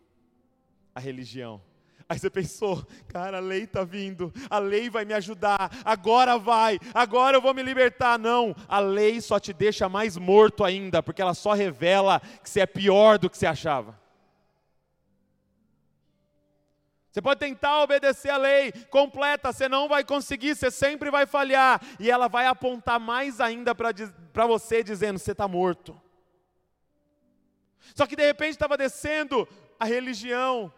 Speaker 1: a religião. Aí você pensou, cara, a lei está vindo, a lei vai me ajudar, agora vai, agora eu vou me libertar. Não, a lei só te deixa mais morto ainda, porque ela só revela que você é pior do que você achava. Você pode tentar obedecer a lei completa, você não vai conseguir, você sempre vai falhar, e ela vai apontar mais ainda para você, dizendo: você está morto. Só que de repente estava descendo a religião,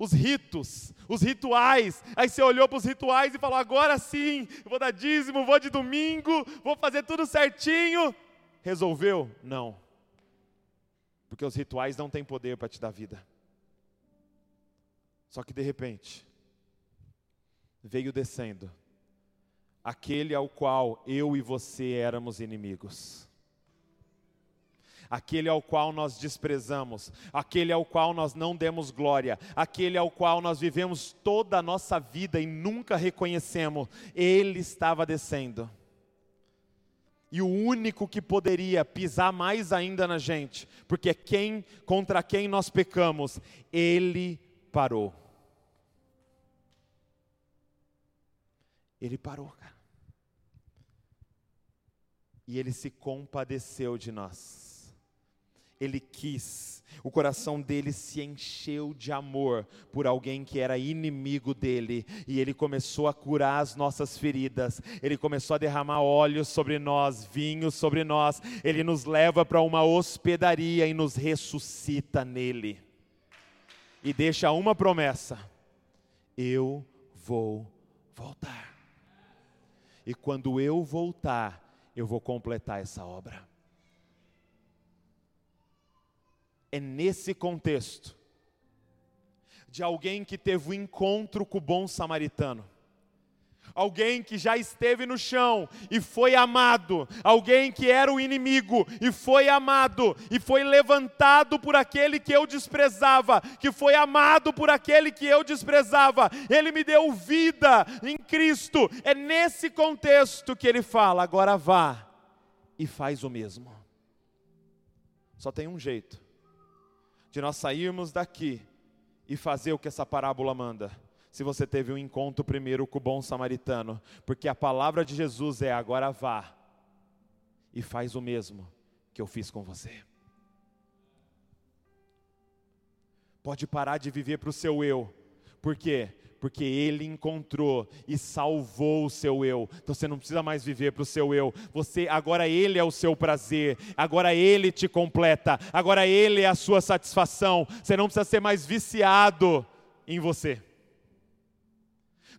Speaker 1: os ritos, os rituais. Aí você olhou para os rituais e falou: agora sim, vou dar dízimo, vou de domingo, vou fazer tudo certinho. Resolveu? Não. Porque os rituais não têm poder para te dar vida. Só que de repente, veio descendo aquele ao qual eu e você éramos inimigos. Aquele ao qual nós desprezamos, aquele ao qual nós não demos glória, aquele ao qual nós vivemos toda a nossa vida e nunca reconhecemos, ele estava descendo. E o único que poderia pisar mais ainda na gente, porque quem contra quem nós pecamos, ele parou. Ele parou, cara. E ele se compadeceu de nós. Ele quis, o coração dele se encheu de amor por alguém que era inimigo dele, e ele começou a curar as nossas feridas, ele começou a derramar óleo sobre nós, vinho sobre nós, ele nos leva para uma hospedaria e nos ressuscita nele, e deixa uma promessa: eu vou voltar. E quando eu voltar, eu vou completar essa obra. É nesse contexto de alguém que teve o um encontro com o bom samaritano alguém que já esteve no chão e foi amado, alguém que era o inimigo e foi amado, e foi levantado por aquele que eu desprezava, que foi amado por aquele que eu desprezava, ele me deu vida em Cristo. É nesse contexto que ele fala: agora vá e faz o mesmo. Só tem um jeito de nós sairmos daqui e fazer o que essa parábola manda se você teve um encontro primeiro com o bom samaritano, porque a palavra de Jesus é: agora vá e faz o mesmo que eu fiz com você. Pode parar de viver para o seu eu, por quê? Porque ele encontrou e salvou o seu eu. Então você não precisa mais viver para o seu eu. Você agora ele é o seu prazer. Agora ele te completa. Agora ele é a sua satisfação. Você não precisa ser mais viciado em você.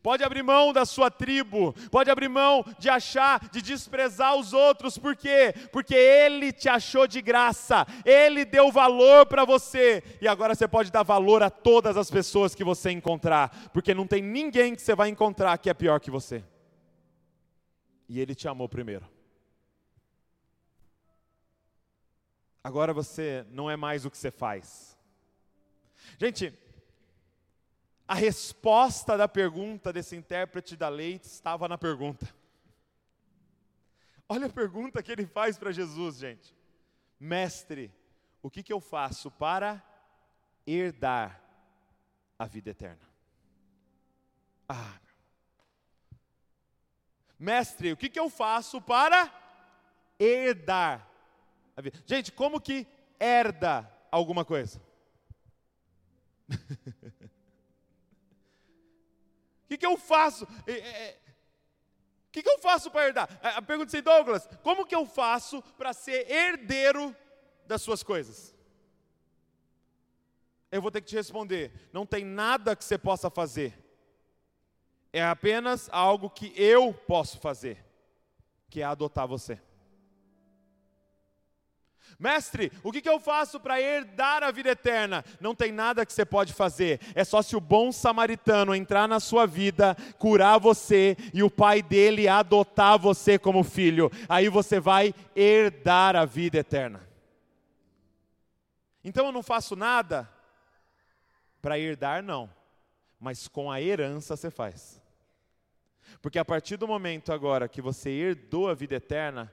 Speaker 1: Pode abrir mão da sua tribo, pode abrir mão de achar, de desprezar os outros, por quê? Porque Ele te achou de graça, Ele deu valor para você, e agora você pode dar valor a todas as pessoas que você encontrar, porque não tem ninguém que você vai encontrar que é pior que você. E Ele te amou primeiro. Agora você não é mais o que você faz. Gente, a resposta da pergunta desse intérprete da lei estava na pergunta. Olha a pergunta que ele faz para Jesus, gente. Mestre, o que, que eu faço para herdar a vida eterna? Ah, mestre, o que, que eu faço para herdar a vida? Gente, como que herda alguma coisa? *laughs* Que, que eu faço? É, é, o que, que eu faço para herdar? Pergunta é Douglas, como que eu faço para ser herdeiro das suas coisas? Eu vou ter que te responder: não tem nada que você possa fazer, é apenas algo que eu posso fazer, que é adotar você. Mestre, o que, que eu faço para herdar a vida eterna? Não tem nada que você pode fazer, é só se o bom samaritano entrar na sua vida, curar você e o pai dele adotar você como filho, aí você vai herdar a vida eterna. Então eu não faço nada para herdar, não, mas com a herança você faz. Porque a partir do momento agora que você herdou a vida eterna,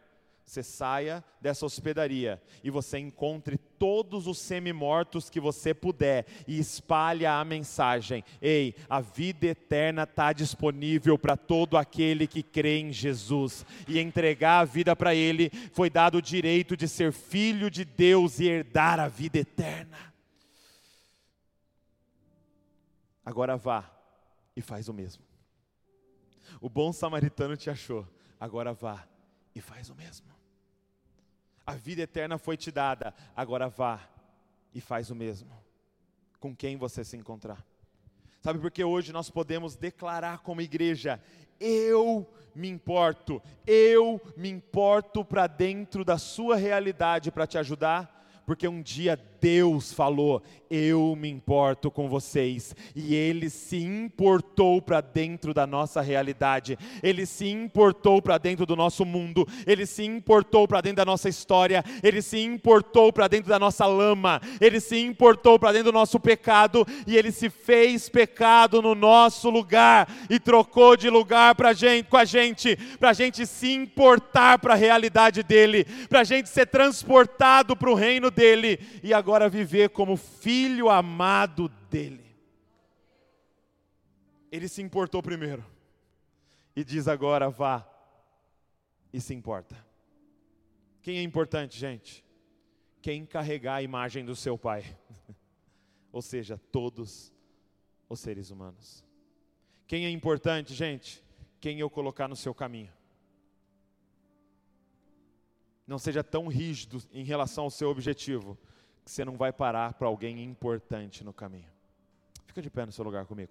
Speaker 1: você saia dessa hospedaria e você encontre todos os semi-mortos que você puder e espalhe a mensagem: ei, a vida eterna está disponível para todo aquele que crê em Jesus e entregar a vida para Ele foi dado o direito de ser filho de Deus e herdar a vida eterna. Agora vá e faz o mesmo. O bom samaritano te achou, agora vá e faz o mesmo. A vida eterna foi te dada, agora vá e faz o mesmo. Com quem você se encontrar. Sabe por que hoje nós podemos declarar como igreja: eu me importo, eu me importo para dentro da sua realidade para te ajudar? porque um dia Deus falou: Eu me importo com vocês, e Ele se importou para dentro da nossa realidade, Ele se importou para dentro do nosso mundo, Ele se importou para dentro da nossa história, Ele se importou para dentro da nossa lama, Ele se importou para dentro do nosso pecado, e Ele se fez pecado no nosso lugar e trocou de lugar para gente, com a gente, para a gente se importar para a realidade dele, para a gente ser transportado para o reino dele. E agora viver como filho amado dele. Ele se importou primeiro e diz agora: vá e se importa. Quem é importante, gente? Quem carregar a imagem do seu pai, *laughs* ou seja, todos os seres humanos. Quem é importante, gente? Quem eu colocar no seu caminho. Não seja tão rígido em relação ao seu objetivo, que você não vai parar para alguém importante no caminho. Fica de pé no seu lugar comigo.